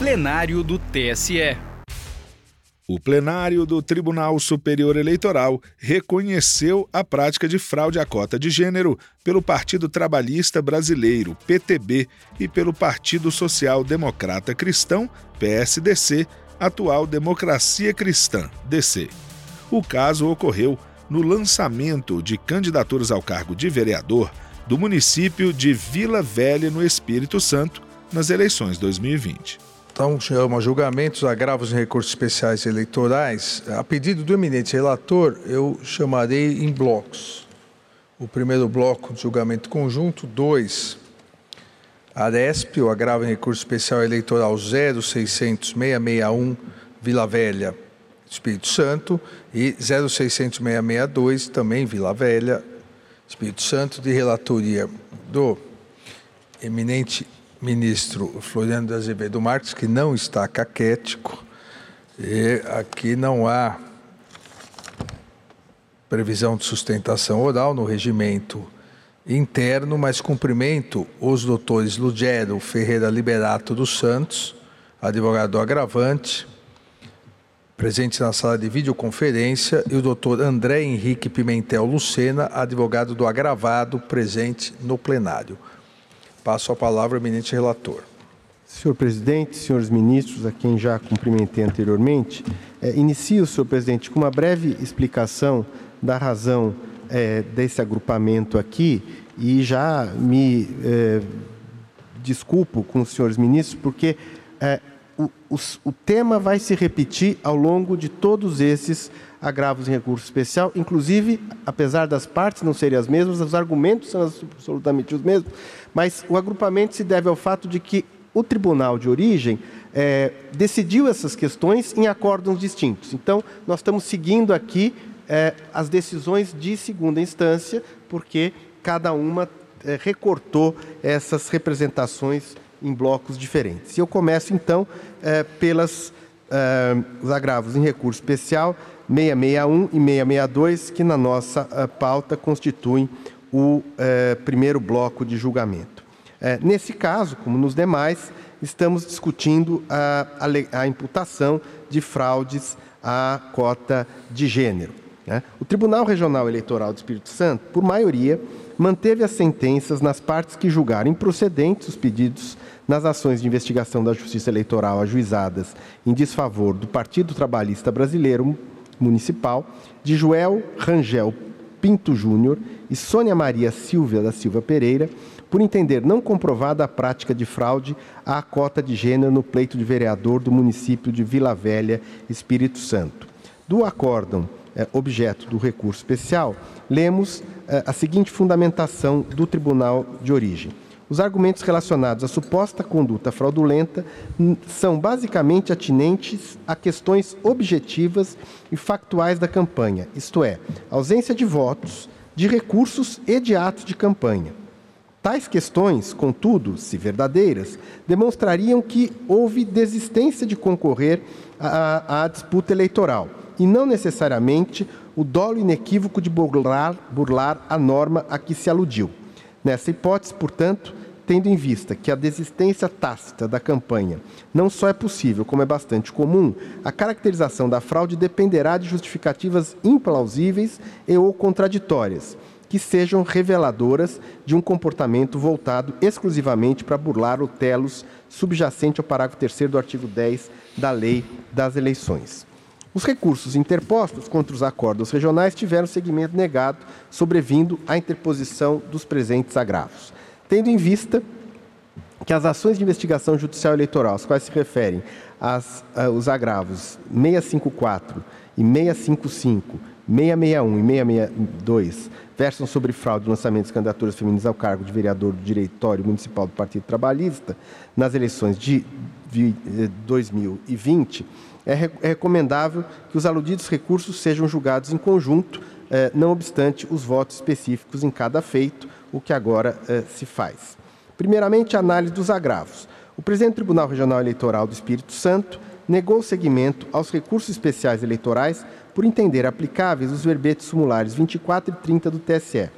plenário do TSE. O plenário do Tribunal Superior Eleitoral reconheceu a prática de fraude à cota de gênero pelo Partido Trabalhista Brasileiro, PTB, e pelo Partido Social Democrata Cristão, PSDC, atual Democracia Cristã, DC. O caso ocorreu no lançamento de candidaturas ao cargo de vereador do município de Vila Velha, no Espírito Santo, nas eleições 2020. Então, chama julgamentos, agravos e recursos especiais eleitorais. A pedido do eminente relator, eu chamarei em blocos. O primeiro bloco de julgamento conjunto, 2. Aresp, o agravo em recurso especial eleitoral 0600-661, Vila Velha, Espírito Santo, e 0600-662, também Vila Velha, Espírito Santo, de relatoria do eminente ministro Floriano de Azevedo Marques, que não está caquético, e aqui não há previsão de sustentação oral no regimento interno, mas cumprimento os doutores Lugero Ferreira Liberato dos Santos, advogado agravante, presente na sala de videoconferência, e o doutor André Henrique Pimentel Lucena, advogado do agravado, presente no plenário. Passo a palavra ao eminente relator. Senhor presidente, senhores ministros, a quem já cumprimentei anteriormente, é, inicio, senhor presidente, com uma breve explicação da razão é, desse agrupamento aqui e já me é, desculpo com os senhores ministros, porque é, o, o, o tema vai se repetir ao longo de todos esses agravos em recurso especial, inclusive, apesar das partes não serem as mesmas, os argumentos são absolutamente os mesmos, mas o agrupamento se deve ao fato de que o tribunal de origem é, decidiu essas questões em acórdãos distintos. Então, nós estamos seguindo aqui é, as decisões de segunda instância, porque cada uma é, recortou essas representações em blocos diferentes. E eu começo, então, é, pelos é, os agravos em recurso especial 661 e 662, que na nossa uh, pauta constituem o uh, primeiro bloco de julgamento. Uh, nesse caso, como nos demais, estamos discutindo a, a, a imputação de fraudes à cota de gênero. Né? O Tribunal Regional Eleitoral do Espírito Santo, por maioria, manteve as sentenças nas partes que julgaram improcedentes os pedidos nas ações de investigação da Justiça Eleitoral ajuizadas em desfavor do Partido Trabalhista Brasileiro, Municipal, de Joel Rangel Pinto Júnior e Sônia Maria Silvia da Silva Pereira, por entender não comprovada a prática de fraude à cota de gênero no pleito de vereador do município de Vila Velha, Espírito Santo. Do acórdão é, objeto do recurso especial, lemos é, a seguinte fundamentação do tribunal de origem. Os argumentos relacionados à suposta conduta fraudulenta são basicamente atinentes a questões objetivas e factuais da campanha, isto é, ausência de votos, de recursos e de atos de campanha. Tais questões, contudo, se verdadeiras, demonstrariam que houve desistência de concorrer à, à disputa eleitoral e não necessariamente o dolo inequívoco de burlar, burlar a norma a que se aludiu. Nessa hipótese, portanto, tendo em vista que a desistência tácita da campanha não só é possível, como é bastante comum, a caracterização da fraude dependerá de justificativas implausíveis e ou contraditórias, que sejam reveladoras de um comportamento voltado exclusivamente para burlar o telos subjacente ao parágrafo 3 do artigo 10 da Lei das Eleições. Os recursos interpostos contra os acordos regionais tiveram seguimento negado, sobrevindo à interposição dos presentes agravos tendo em vista que as ações de investigação judicial eleitoral, às quais se referem as, uh, os agravos 654 e 655, 661 e 662, versam sobre fraude no lançamento de candidaturas femininas ao cargo de vereador do Diretório Municipal do Partido Trabalhista nas eleições de 2020, é, é recomendável que os aludidos recursos sejam julgados em conjunto, eh, não obstante os votos específicos em cada feito, o que agora eh, se faz. Primeiramente, a análise dos agravos. O presidente do Tribunal Regional Eleitoral do Espírito Santo negou seguimento aos recursos especiais eleitorais por entender aplicáveis os verbetes sumulares 24 e 30 do TSE.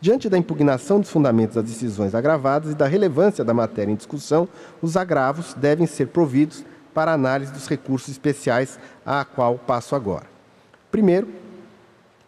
Diante da impugnação dos fundamentos das decisões agravadas e da relevância da matéria em discussão, os agravos devem ser providos para análise dos recursos especiais, a qual passo agora. Primeiro,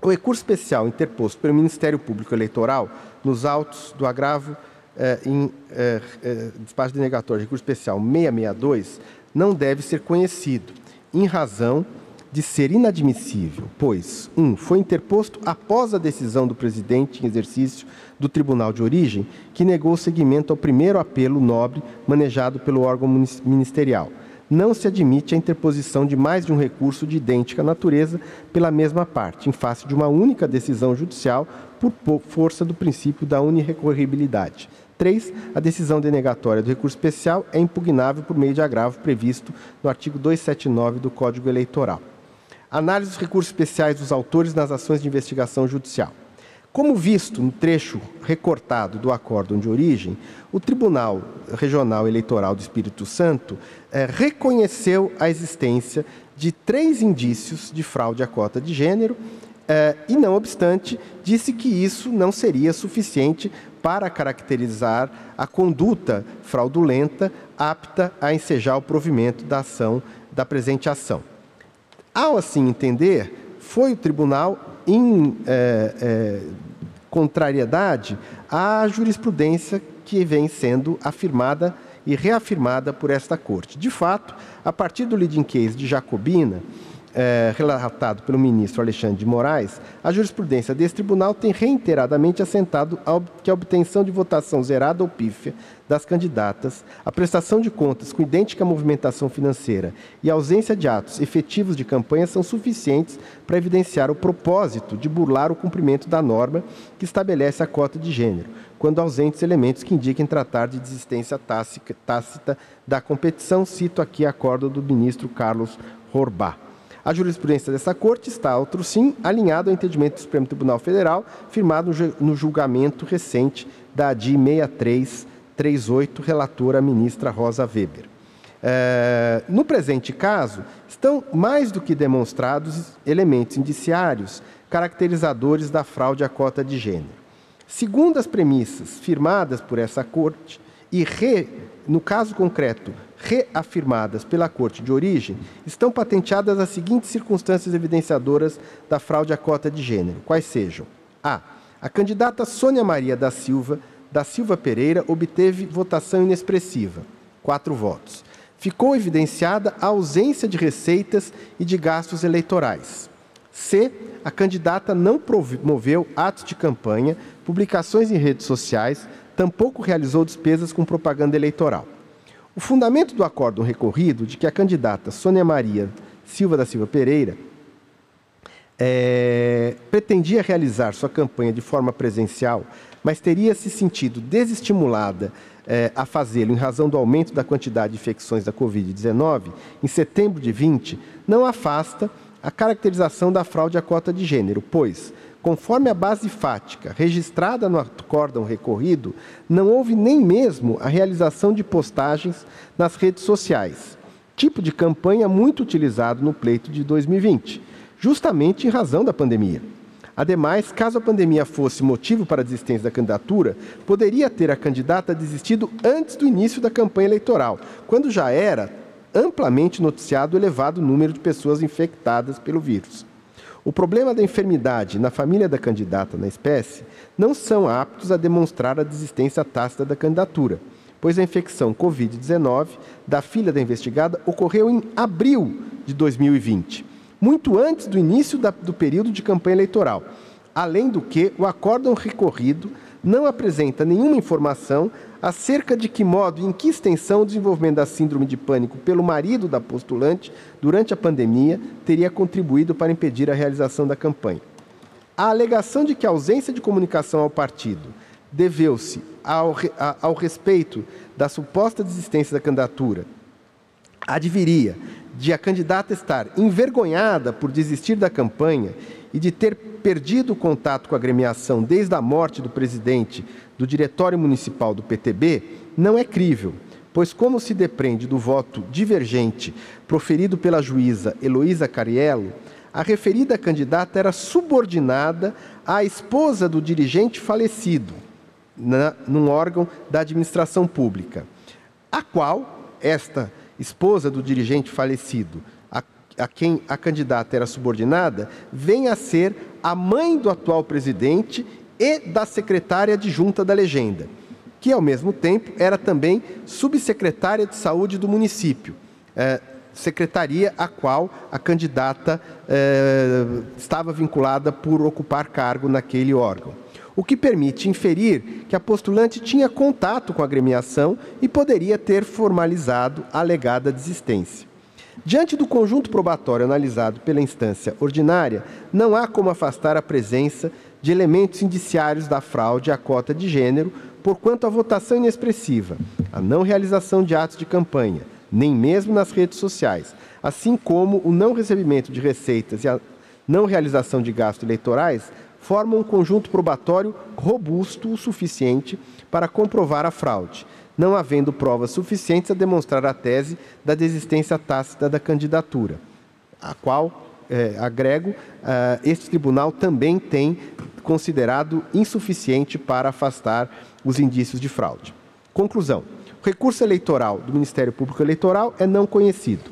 o recurso especial interposto pelo Ministério Público Eleitoral nos autos do agravo eh, em eh, eh, despacho denegatório de recurso especial 662 não deve ser conhecido, em razão de ser inadmissível, pois, um, foi interposto após a decisão do presidente em exercício do tribunal de origem, que negou seguimento ao primeiro apelo nobre manejado pelo órgão ministerial. Não se admite a interposição de mais de um recurso de idêntica natureza pela mesma parte, em face de uma única decisão judicial, por força do princípio da unirrecorribilidade. 3. A decisão denegatória do recurso especial é impugnável por meio de agravo previsto no artigo 279 do Código Eleitoral. Análise dos recursos especiais dos autores nas ações de investigação judicial. Como visto no trecho recortado do acórdão de origem, o Tribunal Regional Eleitoral do Espírito Santo eh, reconheceu a existência de três indícios de fraude à cota de gênero eh, e, não obstante, disse que isso não seria suficiente para caracterizar a conduta fraudulenta apta a ensejar o provimento da ação da presente ação. Ao assim entender, foi o tribunal em é, é, contrariedade à jurisprudência que vem sendo afirmada e reafirmada por esta corte. De fato, a partir do leading case de Jacobina, é, relatado pelo ministro Alexandre de Moraes, a jurisprudência desse tribunal tem reiteradamente assentado que a obtenção de votação zerada ou pífia das candidatas, a prestação de contas com idêntica movimentação financeira e a ausência de atos efetivos de campanha são suficientes para evidenciar o propósito de burlar o cumprimento da norma que estabelece a cota de gênero, quando ausentes elementos que indiquem tratar de desistência tácita da competição. Cito aqui a acordo do ministro Carlos Horbá. A jurisprudência dessa Corte está, outro sim, alinhado ao entendimento do Supremo Tribunal Federal, firmado no julgamento recente da ADI 6338, relatora ministra Rosa Weber. É, no presente caso, estão mais do que demonstrados elementos indiciários caracterizadores da fraude à cota de gênero. Segundo as premissas firmadas por essa Corte e, re, no caso concreto, reafirmadas pela Corte de origem, estão patenteadas as seguintes circunstâncias evidenciadoras da fraude à cota de gênero, quais sejam: A. A candidata Sônia Maria da Silva, da Silva Pereira, obteve votação inexpressiva, quatro votos. Ficou evidenciada a ausência de receitas e de gastos eleitorais. C. A candidata não promoveu atos de campanha, publicações em redes sociais, tampouco realizou despesas com propaganda eleitoral. O fundamento do acórdão recorrido de que a candidata Sônia Maria Silva da Silva Pereira é, pretendia realizar sua campanha de forma presencial, mas teria se sentido desestimulada é, a fazê-lo em razão do aumento da quantidade de infecções da Covid-19, em setembro de 20, não afasta a caracterização da fraude à cota de gênero, pois, Conforme a base fática registrada no acórdão recorrido, não houve nem mesmo a realização de postagens nas redes sociais, tipo de campanha muito utilizado no pleito de 2020, justamente em razão da pandemia. Ademais, caso a pandemia fosse motivo para a desistência da candidatura, poderia ter a candidata desistido antes do início da campanha eleitoral, quando já era amplamente noticiado o elevado número de pessoas infectadas pelo vírus. O problema da enfermidade na família da candidata na espécie não são aptos a demonstrar a desistência tácita da candidatura, pois a infecção Covid-19 da filha da investigada ocorreu em abril de 2020, muito antes do início da, do período de campanha eleitoral. Além do que, o acórdão recorrido não apresenta nenhuma informação acerca de que modo e em que extensão o desenvolvimento da síndrome de pânico pelo marido da postulante durante a pandemia teria contribuído para impedir a realização da campanha. A alegação de que a ausência de comunicação ao partido deveu-se ao, ao respeito da suposta desistência da candidatura adviria de a candidata estar envergonhada por desistir da campanha e de ter perdido o contato com a agremiação desde a morte do presidente do Diretório Municipal do PTB não é crível, pois, como se depreende do voto divergente proferido pela juíza Heloísa Cariello, a referida candidata era subordinada à esposa do dirigente falecido, na, num órgão da administração pública, a qual esta esposa do dirigente falecido, a, quem a candidata era subordinada, vem a ser a mãe do atual presidente e da secretária adjunta da legenda, que ao mesmo tempo era também subsecretária de saúde do município. É, secretaria a qual a candidata eh, estava vinculada por ocupar cargo naquele órgão. O que permite inferir que a postulante tinha contato com a agremiação e poderia ter formalizado a alegada desistência. Diante do conjunto probatório analisado pela instância ordinária, não há como afastar a presença de elementos indiciários da fraude à cota de gênero, porquanto a votação inexpressiva, a não realização de atos de campanha, nem mesmo nas redes sociais, assim como o não recebimento de receitas e a não realização de gastos eleitorais, formam um conjunto probatório robusto o suficiente para comprovar a fraude, não havendo provas suficientes a demonstrar a tese da desistência tácita da candidatura, a qual, é, agrego, uh, este tribunal também tem considerado insuficiente para afastar os indícios de fraude. Conclusão. O recurso eleitoral do Ministério Público Eleitoral é não conhecido.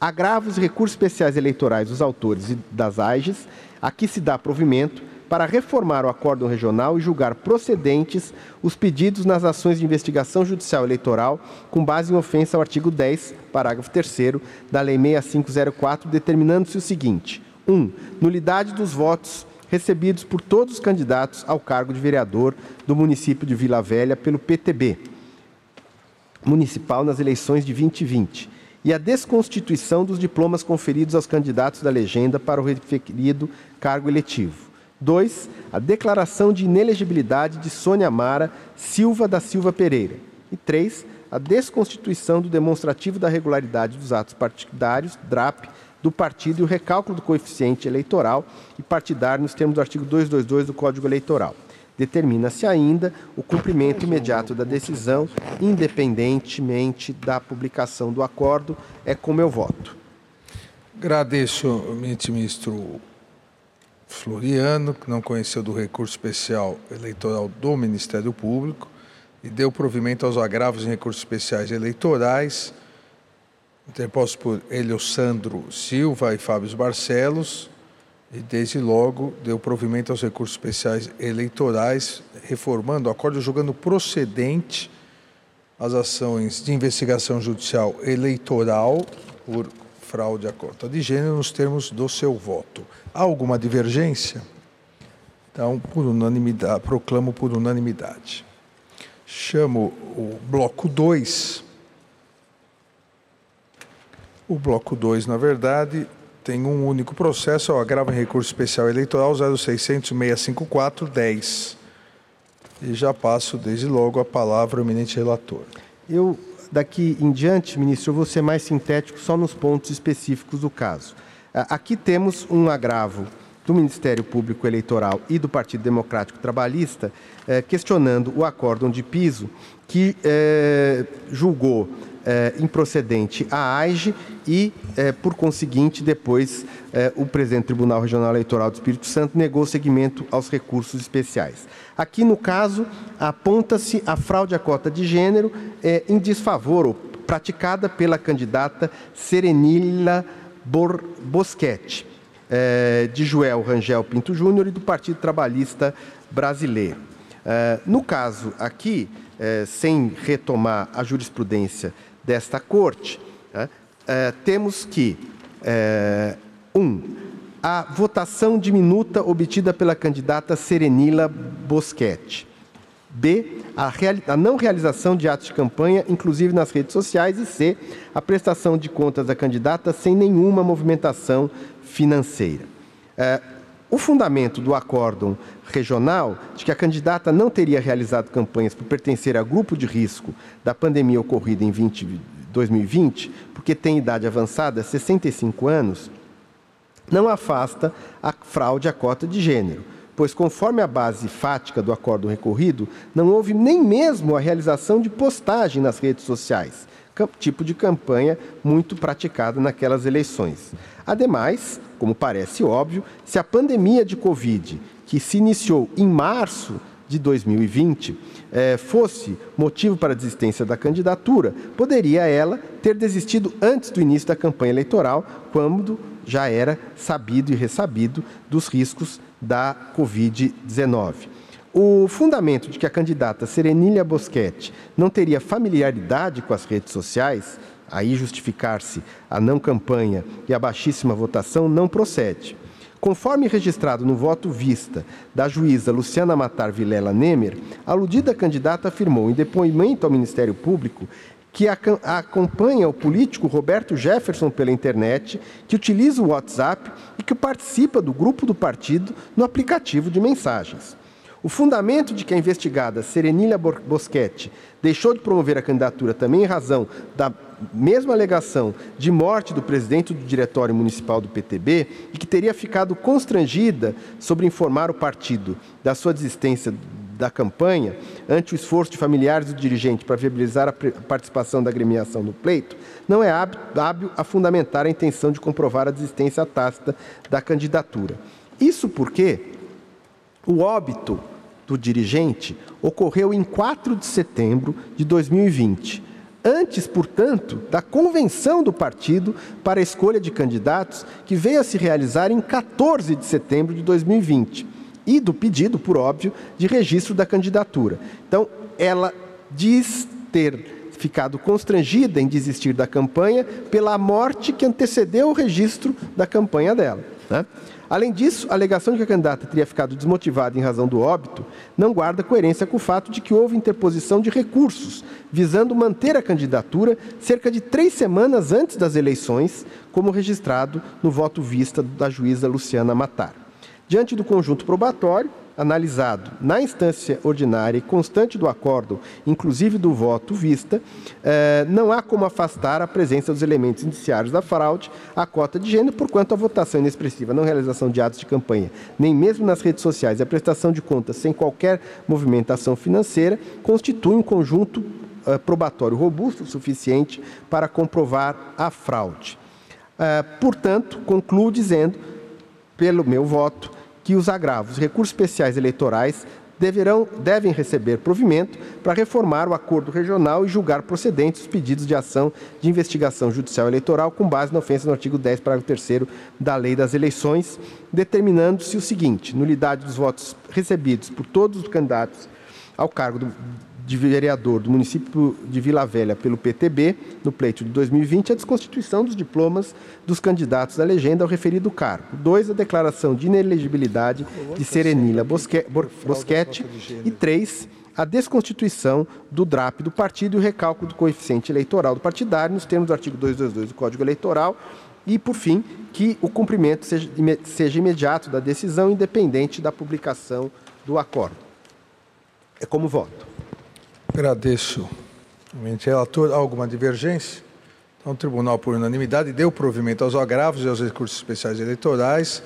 Agravos e recursos especiais eleitorais dos autores e das AIGES, aqui se dá provimento para reformar o acórdão regional e julgar procedentes os pedidos nas ações de investigação judicial eleitoral com base em ofensa ao artigo 10, parágrafo 3 da Lei 6504, determinando-se o seguinte: 1. Um, nulidade dos votos recebidos por todos os candidatos ao cargo de vereador do município de Vila Velha pelo PTB municipal nas eleições de 2020 e a desconstituição dos diplomas conferidos aos candidatos da legenda para o referido cargo eletivo. 2. A declaração de inelegibilidade de Sônia Mara Silva da Silva Pereira. E 3. A desconstituição do demonstrativo da regularidade dos atos partidários, DRAP, do partido e o recálculo do coeficiente eleitoral e partidário nos termos do artigo 222 do Código Eleitoral. Determina-se ainda o cumprimento imediato da decisão, independentemente da publicação do acordo. É como eu voto. Agradeço ministro Floriano, que não conheceu do recurso especial eleitoral do Ministério Público e deu provimento aos agravos em recursos especiais eleitorais, interpostos por Eliosandro Silva e Fábio Barcelos, e desde logo deu provimento aos recursos especiais eleitorais, reformando o acordo, julgando procedente as ações de investigação judicial eleitoral por fraude à cota de gênero nos termos do seu voto. Há alguma divergência? Então, por unanimidade, proclamo por unanimidade. Chamo o bloco 2. O bloco 2, na verdade, tem um único processo, é o agravo em recurso especial eleitoral 0600 654 10. E já passo desde logo a palavra ao eminente relator. Eu, daqui em diante, ministro, eu vou ser mais sintético só nos pontos específicos do caso. Aqui temos um agravo do Ministério Público Eleitoral e do Partido Democrático Trabalhista eh, questionando o acórdão de piso que eh, julgou eh, improcedente a AIGE e, por conseguinte, depois o presidente do Tribunal Regional Eleitoral do Espírito Santo negou seguimento aos recursos especiais. Aqui, no caso, aponta-se a fraude à cota de gênero em desfavor praticada pela candidata Serenila Bor Boschetti, eh, de Joel Rangel Pinto Júnior e do Partido Trabalhista Brasileiro. Eh, no caso aqui, sem retomar a jurisprudência desta corte, né, é, temos que, é, um, a votação diminuta obtida pela candidata Serenila Boschetti. B, a, a, não realização de atos de campanha, inclusive nas redes sociais. E C, a prestação de contas da candidata sem nenhuma movimentação financeira. É, o fundamento do acórdão regional de que a candidata não teria realizado campanhas por pertencer a grupo de risco da pandemia ocorrida em 20, 2020, porque tem idade avançada, 65 anos, não afasta a fraude à cota de gênero, pois, conforme a base fática do acordo recorrido, não houve nem mesmo a realização de postagem nas redes sociais, tipo de campanha muito praticada naquelas eleições. Ademais, como parece óbvio, se a pandemia de Covid, que se iniciou em março de 2020, eh, fosse motivo para a desistência da candidatura, poderia ela ter desistido antes do início da campanha eleitoral, quando já era sabido e ressabido dos riscos da Covid-19. O fundamento de que a candidata Serenília Boschetti não teria familiaridade com as redes sociais, aí justificar-se a não campanha e a baixíssima votação, não procede. Conforme registrado no voto vista da juíza Luciana Matar Vilela Nemer, a aludida candidata afirmou em depoimento ao Ministério Público que acompanha o político Roberto Jefferson pela internet, que utiliza o WhatsApp e que participa do grupo do partido no aplicativo de mensagens. O fundamento de que a investigada Serenília Boschetti deixou de promover a candidatura também em razão da mesma alegação de morte do presidente do Diretório Municipal do PTB e que teria ficado constrangida sobre informar o partido da sua desistência da campanha, ante o esforço de familiares do dirigente para viabilizar a participação da agremiação no pleito, não é hábil a fundamentar a intenção de comprovar a desistência tácita da candidatura. Isso porque o óbito do dirigente ocorreu em 4 de setembro de 2020. Antes, portanto, da convenção do partido para a escolha de candidatos, que veio a se realizar em 14 de setembro de 2020 e do pedido, por óbvio, de registro da candidatura. Então, ela diz ter ficado constrangida em desistir da campanha pela morte que antecedeu o registro da campanha dela. Né? Além disso, a alegação de que a candidata teria ficado desmotivada em razão do óbito não guarda coerência com o fato de que houve interposição de recursos visando manter a candidatura cerca de três semanas antes das eleições, como registrado no voto vista da juíza Luciana Matar. Diante do conjunto probatório, analisado na instância ordinária e constante do acordo, inclusive do voto vista, eh, não há como afastar a presença dos elementos indiciários da fraude à cota de gênero, porquanto a votação inexpressiva, não realização de atos de campanha, nem mesmo nas redes sociais, e a prestação de contas sem qualquer movimentação financeira, constitui um conjunto eh, probatório robusto o suficiente para comprovar a fraude. Eh, portanto, concluo dizendo, pelo meu voto, que os agravos, recursos especiais eleitorais deverão, devem receber provimento para reformar o acordo regional e julgar procedentes os pedidos de ação de investigação judicial eleitoral com base na ofensa no artigo 10, parágrafo 3 da Lei das Eleições, determinando-se o seguinte: nulidade dos votos recebidos por todos os candidatos ao cargo do, de vereador do município de Vila Velha pelo PTB, no pleito de 2020, a desconstituição dos diplomas dos candidatos da legenda ao referido cargo. Dois, a declaração de inelegibilidade de Serenília Boschetti. E três, a desconstituição do DRAP do partido e o recálculo do coeficiente eleitoral do partidário, nos termos do artigo 222 do Código Eleitoral. E, por fim, que o cumprimento seja imediato da decisão, independente da publicação do acordo. É como voto. Agradeço. Relator, alguma divergência? Então, o tribunal, por unanimidade, deu provimento aos agravos e aos recursos especiais eleitorais,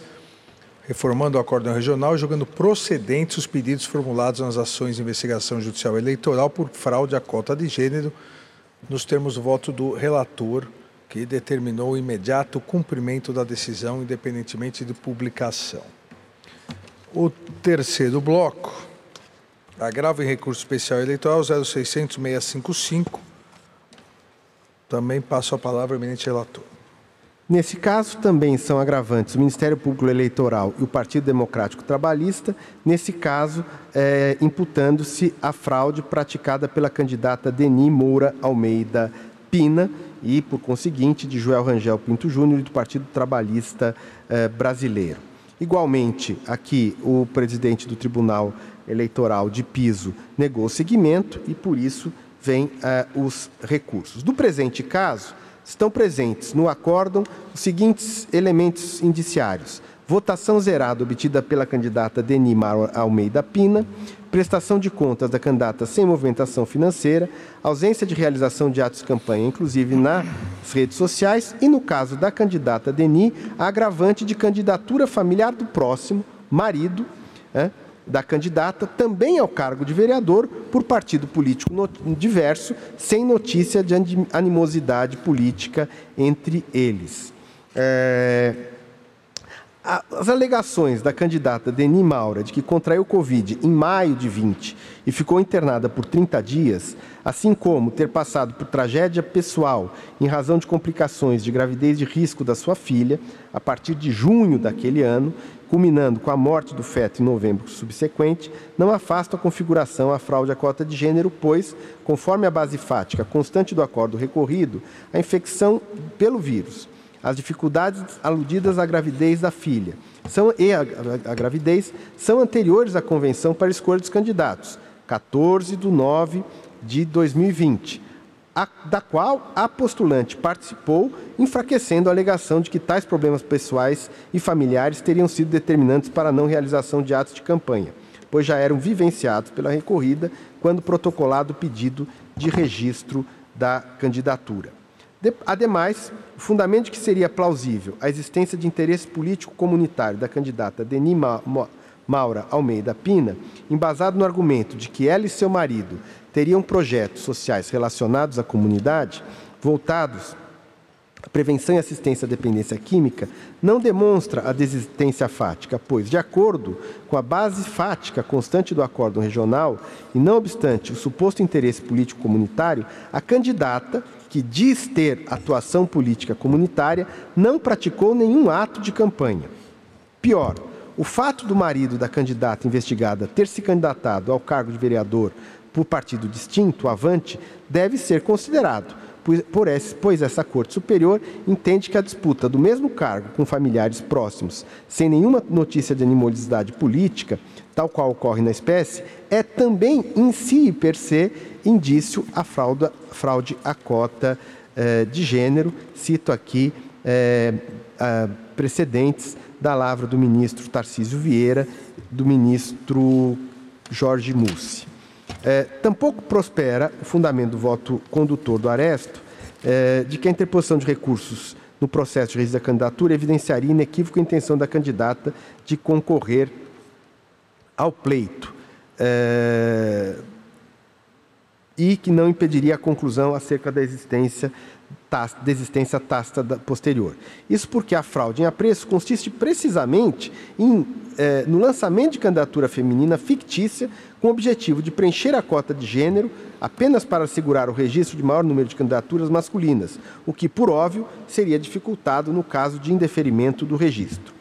reformando o acórdão regional e julgando procedentes os pedidos formulados nas ações de investigação judicial eleitoral por fraude à cota de gênero, nos termos do voto do relator, que determinou o imediato cumprimento da decisão, independentemente de publicação. O terceiro bloco Agravo em recurso especial eleitoral 0600-655. Também passo a palavra ao eminente relator. Nesse caso, também são agravantes o Ministério Público Eleitoral e o Partido Democrático Trabalhista, nesse caso, é, imputando-se a fraude praticada pela candidata Deni Moura Almeida Pina e, por conseguinte, de Joel Rangel Pinto Júnior e do Partido Trabalhista é, Brasileiro. Igualmente, aqui, o presidente do Tribunal eleitoral de piso negou o seguimento e, por isso, vêm eh, os recursos. No presente caso, estão presentes no acórdão os seguintes elementos indiciários: votação zerada obtida pela candidata Denimar Almeida Pina, prestação de contas da candidata sem movimentação financeira, ausência de realização de atos de campanha, inclusive nas redes sociais, e no caso da candidata Deni, agravante de candidatura familiar do próximo, marido, é, da candidata também ao cargo de vereador por partido político diverso, sem notícia de animosidade política entre eles. É... As alegações da candidata Deni Maura de que contraiu Covid em maio de 20 e ficou internada por 30 dias, assim como ter passado por tragédia pessoal em razão de complicações de gravidez de risco da sua filha, a partir de junho daquele ano, culminando com a morte do feto em novembro subsequente, não afasta a configuração à fraude à cota de gênero, pois, conforme a base fática constante do acordo recorrido, a infecção pelo vírus, as dificuldades aludidas à gravidez da filha são, e a, a, a gravidez são anteriores à convenção para escolha dos candidatos, 14 de 9 de 2020, a, da qual a postulante participou, enfraquecendo a alegação de que tais problemas pessoais e familiares teriam sido determinantes para a não realização de atos de campanha, pois já eram vivenciados pela recorrida quando protocolado o pedido de registro da candidatura. Ademais, o fundamento que seria plausível a existência de interesse político comunitário da candidata Deni Maura Almeida Pina, embasado no argumento de que ela e seu marido teriam projetos sociais relacionados à comunidade, voltados à prevenção e assistência à dependência química, não demonstra a desistência fática, pois, de acordo com a base fática constante do acordo regional, e não obstante o suposto interesse político comunitário, a candidata que diz ter atuação política comunitária, não praticou nenhum ato de campanha. Pior, o fato do marido da candidata investigada ter se candidatado ao cargo de vereador por partido distinto, Avante, deve ser considerado, pois essa Corte Superior entende que a disputa do mesmo cargo com familiares próximos, sem nenhuma notícia de animosidade política, tal qual ocorre na espécie, é também em si per se indício à fraude, fraude à cota eh, de gênero. Cito aqui eh, precedentes da lavra do ministro Tarcísio Vieira, do ministro Jorge Mussi. Eh, tampouco prospera o fundamento do voto condutor do Aresto de que a interposição de recursos no processo de registro da candidatura evidenciaria inequívoca a intenção da candidata de concorrer ao pleito e que não impediria a conclusão acerca da existência da existência tácita posterior. Isso porque a fraude em apreço consiste precisamente em, eh, no lançamento de candidatura feminina fictícia com o objetivo de preencher a cota de gênero apenas para assegurar o registro de maior número de candidaturas masculinas, o que, por óbvio, seria dificultado no caso de indeferimento do registro.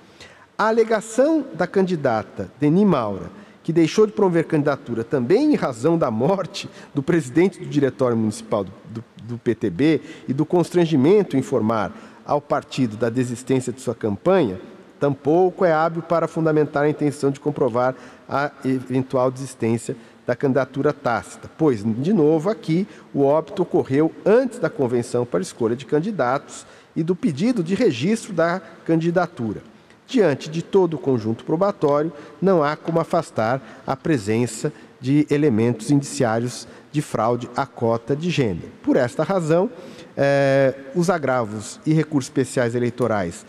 A alegação da candidata Deni Maura que deixou de promover candidatura também em razão da morte do presidente do Diretório Municipal do, do, do PTB e do constrangimento em informar ao partido da desistência de sua campanha, tampouco é hábil para fundamentar a intenção de comprovar a eventual desistência da candidatura tácita, pois, de novo, aqui o óbito ocorreu antes da convenção para escolha de candidatos e do pedido de registro da candidatura. Diante de todo o conjunto probatório, não há como afastar a presença de elementos indiciários de fraude à cota de gênero. Por esta razão, eh, os agravos e recursos especiais eleitorais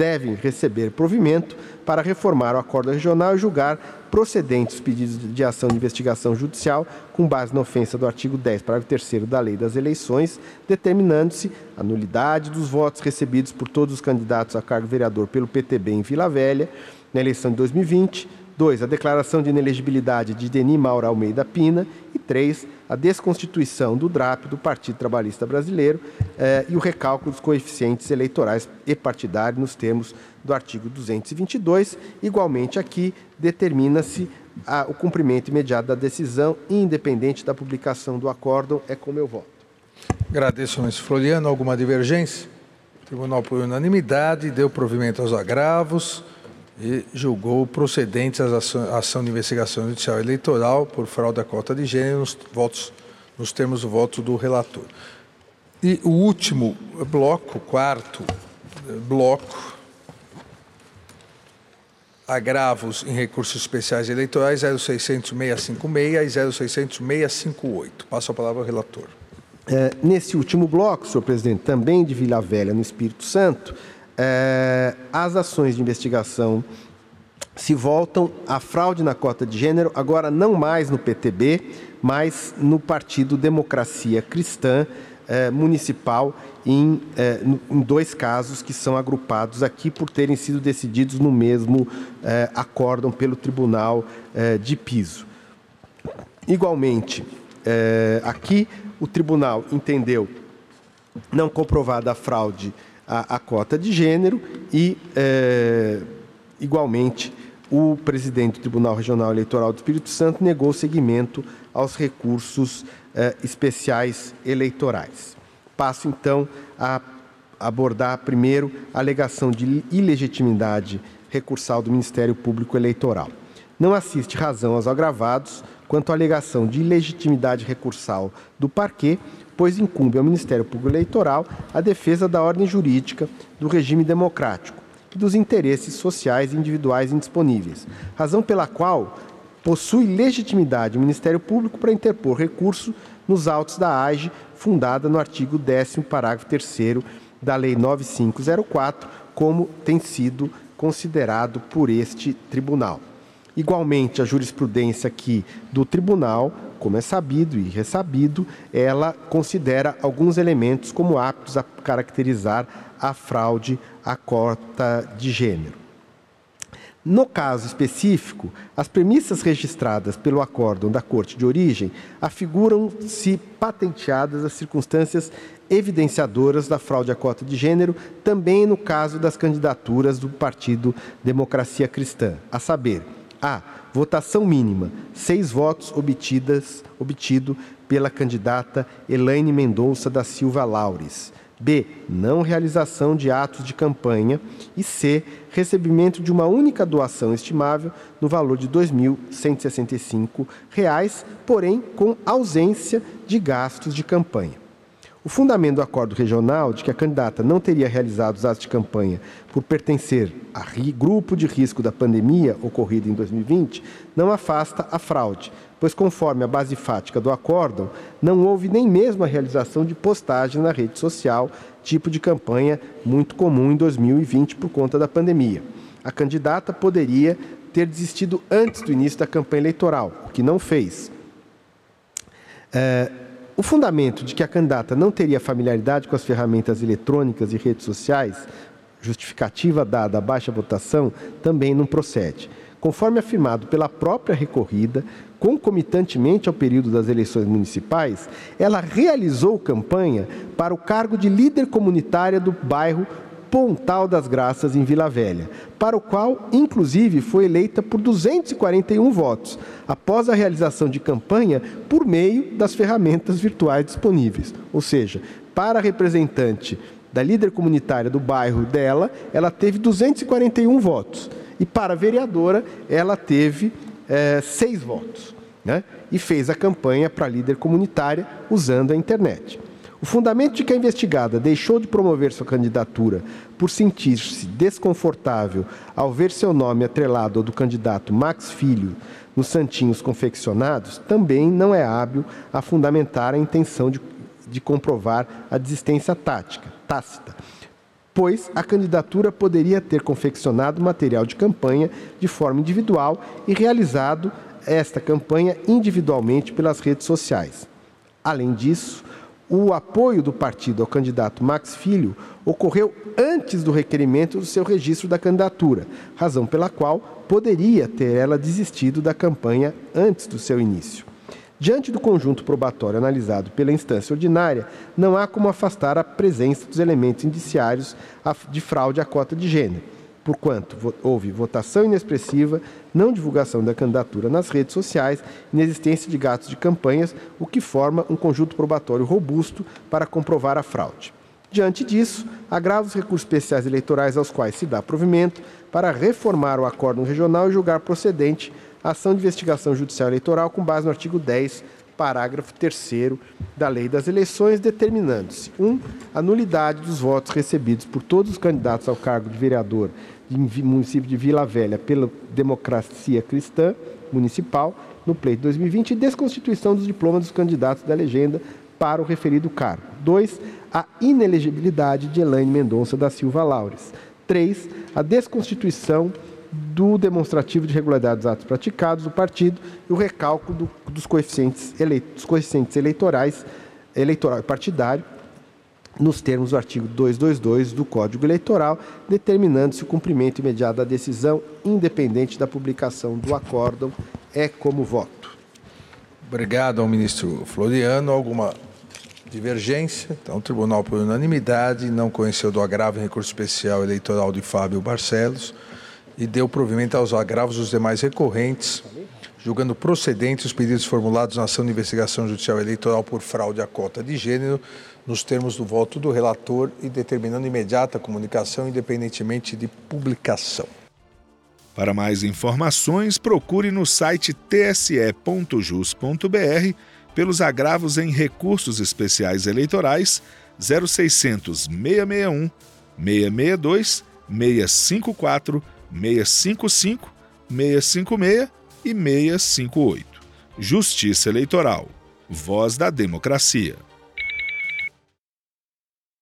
devem receber provimento para reformar o acordo regional e julgar procedentes os pedidos de ação de investigação judicial com base na ofensa do artigo 10, parágrafo 3 da Lei das Eleições, determinando-se a nulidade dos votos recebidos por todos os candidatos a cargo vereador pelo PTB em Vila Velha na eleição de 2020, 2. A declaração de inelegibilidade de Denis Maura Almeida Pina. E 3. A desconstituição do DRAP, do Partido Trabalhista Brasileiro, eh, e o recálculo dos coeficientes eleitorais e partidários nos termos do artigo 222. Igualmente, aqui determina-se o cumprimento imediato da decisão, independente da publicação do acórdão. É como eu voto. Agradeço, ministro Floriano. Alguma divergência? O tribunal, por unanimidade, deu provimento aos agravos e julgou procedentes a ação, de investigação judicial eleitoral por fraude à cota de gênero nos, votos, nos termos do voto do relator. E o último bloco, quarto bloco, agravos em recursos especiais eleitorais 0600-656 e 0600-658. Passo a palavra ao relator. É, nesse último bloco, senhor presidente, também de Vila Velha, no Espírito Santo, é, as ações de investigação se voltam à fraude na cota de gênero, agora não mais no PTB, mas no Partido Democracia Cristã é, Municipal em, é, em, dois casos que são agrupados aqui por terem sido decididos no mesmo é, acórdão pelo Tribunal de Piso. Igualmente, aqui o tribunal entendeu não comprovada a fraude à, à cota de gênero e, igualmente, o presidente do Tribunal Regional Eleitoral do Espírito Santo negou seguimento aos recursos especiais eleitorais. Passo então a abordar primeiro a alegação de ilegitimidade recursal do Ministério Público Eleitoral. Não assiste razão aos agravados quanto à alegação de ilegitimidade recursal do parquê, pois incumbe ao Ministério Público Eleitoral a defesa da ordem jurídica, do regime democrático e dos interesses sociais e individuais indisponíveis, razão pela qual possui legitimidade o Ministério Público para interpor recurso nos autos da AGE, fundada no artigo 10 parágrafo 3 da Lei 9504, como tem sido considerado por este tribunal. Igualmente, a jurisprudência aqui do tribunal, como é sabido e ressabido, ela considera alguns elementos como aptos a caracterizar a fraude à cota de gênero. No caso específico, as premissas registradas pelo acórdão da Corte de origem afiguram-se patenteadas as circunstâncias evidenciadoras da fraude à cota de gênero, também no caso das candidaturas do Partido Democracia Cristã, a saber, a. Votação mínima, seis votos obtidas, obtido pela candidata Elaine Mendonça da Silva Laures. B. Não realização de atos de campanha. E C. Recebimento de uma única doação estimável no valor de R$ 2.165, porém com ausência de gastos de campanha. O fundamento do acordo regional de que a candidata não teria realizado os atos de campanha por pertencer a grupo de risco da pandemia ocorrida em 2020 não afasta a fraude, pois, conforme a base fática do acórdão, não houve nem mesmo a realização de postagem na rede social, tipo de campanha muito comum em 2020 por conta da pandemia. A candidata poderia ter desistido antes do início da campanha eleitoral, o que não fez. É, o fundamento de que a candidata não teria familiaridade com as ferramentas eletrônicas e redes sociais, justificativa dada a baixa votação, também não procede. Conforme afirmado pela própria recorrida, concomitantemente ao período das eleições municipais, ela realizou campanha para o cargo de líder comunitária do bairro Pontal das Graças, em Vila Velha, para o qual, inclusive, foi eleita por 241 votos, após a realização de campanha por meio das ferramentas virtuais disponíveis. Ou seja, para a representante da líder comunitária do bairro dela, ela teve 241 votos. E para a vereadora, ela teve é, seis votos. Né? E fez a campanha para líder comunitária usando a internet. O fundamento de que a investigada deixou de promover sua candidatura por sentir-se desconfortável ao ver seu nome atrelado ao do candidato Max Filho nos santinhos confeccionados também não é hábil a fundamentar a intenção de, de comprovar a desistência tática, tácita, pois a candidatura poderia ter confeccionado material de campanha de forma individual e realizado esta campanha individualmente pelas redes sociais. Além disso, o apoio do partido ao candidato Max Filho ocorreu antes do requerimento do seu registro da candidatura, razão pela qual poderia ter ela desistido da campanha antes do seu início. Diante do conjunto probatório analisado pela instância ordinária, não há como afastar a presença dos elementos indiciários de fraude à cota de gênero porquanto houve votação inexpressiva, não divulgação da candidatura nas redes sociais, inexistência de gastos de campanhas, o que forma um conjunto probatório robusto para comprovar a fraude. Diante disso, agrava os recursos especiais eleitorais aos quais se dá provimento para reformar o acórdão regional e julgar procedente a ação de investigação judicial eleitoral com base no artigo 10 parágrafo 3 da Lei das Eleições, determinando-se: 1. Um, a nulidade dos votos recebidos por todos os candidatos ao cargo de vereador de município de Vila Velha pela Democracia Cristã Municipal no pleito 2020 e desconstituição dos diplomas dos candidatos da legenda para o referido cargo. 2. A inelegibilidade de Elaine Mendonça da Silva Laures. 3. A desconstituição do demonstrativo de regularidade dos atos praticados do partido e o recálculo do, dos, coeficientes dos coeficientes eleitorais, eleitoral e partidário, nos termos do artigo 222 do Código Eleitoral, determinando-se o cumprimento imediato da decisão, independente da publicação do acórdão, é como voto. Obrigado ao ministro Floriano. Alguma divergência? Então, o tribunal, por unanimidade, não conheceu do agravo em recurso especial eleitoral de Fábio Barcelos e deu provimento aos agravos dos demais recorrentes, julgando procedentes os pedidos formulados na ação de investigação judicial eleitoral por fraude à cota de gênero, nos termos do voto do relator e determinando imediata comunicação, independentemente de publicação. Para mais informações, procure no site tse.jus.br pelos agravos em recursos especiais eleitorais 0600 661 662 654 655 656 e 658. Justiça Eleitoral. Voz da Democracia.